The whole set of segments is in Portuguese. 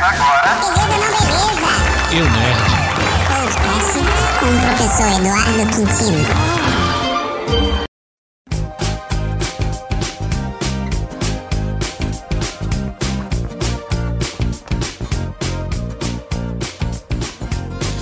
Começa agora. Beleza, não beleza? Eu Nerd. Podcast com o professor Eduardo Quintino.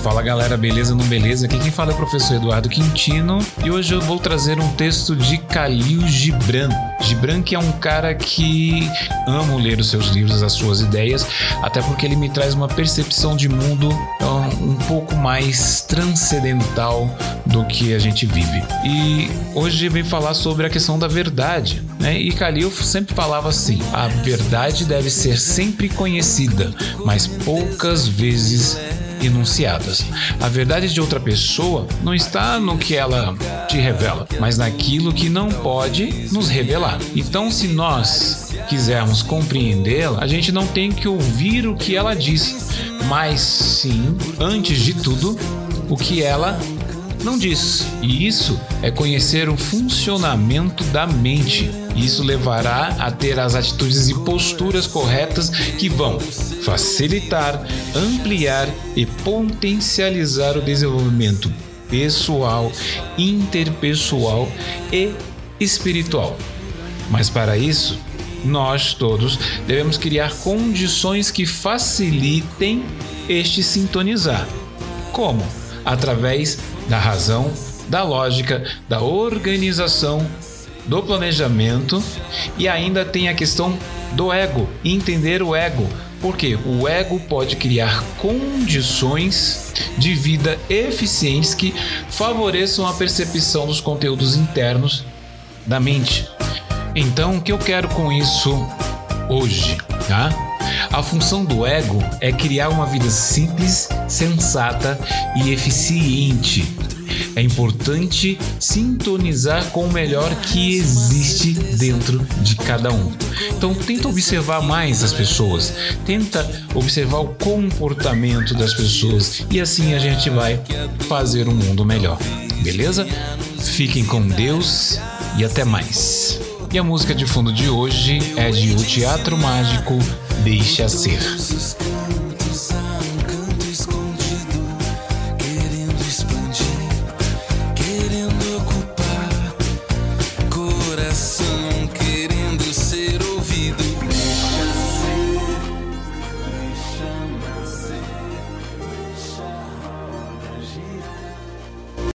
Fala galera, beleza não beleza? Aqui quem fala é o professor Eduardo Quintino e hoje eu vou trazer um texto de Khalil Gibran. Gibran que é um cara que amo ler os seus livros, as suas ideias, até porque ele me traz uma percepção de mundo um, um pouco mais transcendental do que a gente vive. E hoje vem falar sobre a questão da verdade, né? E Khalil sempre falava assim: a verdade deve ser sempre conhecida, mas poucas vezes enunciadas. A verdade de outra pessoa não está no que ela te revela, mas naquilo que não pode nos revelar. Então, se nós quisermos compreendê-la, a gente não tem que ouvir o que ela diz, mas sim, antes de tudo, o que ela não diz. E isso é conhecer o funcionamento da mente. Isso levará a ter as atitudes e posturas corretas que vão facilitar, ampliar e potencializar o desenvolvimento pessoal, interpessoal e espiritual. Mas para isso, nós todos devemos criar condições que facilitem este sintonizar. Como? Através da razão, da lógica, da organização, do planejamento e ainda tem a questão do ego, entender o ego. Porque o ego pode criar condições de vida eficientes que favoreçam a percepção dos conteúdos internos da mente. Então, o que eu quero com isso hoje, tá? A função do ego é criar uma vida simples, sensata e eficiente. É importante sintonizar com o melhor que existe dentro de cada um. Então tenta observar mais as pessoas, tenta observar o comportamento das pessoas e assim a gente vai fazer um mundo melhor. Beleza? Fiquem com Deus e até mais. E a música de fundo de hoje é de O Teatro Mágico Deixa Ser.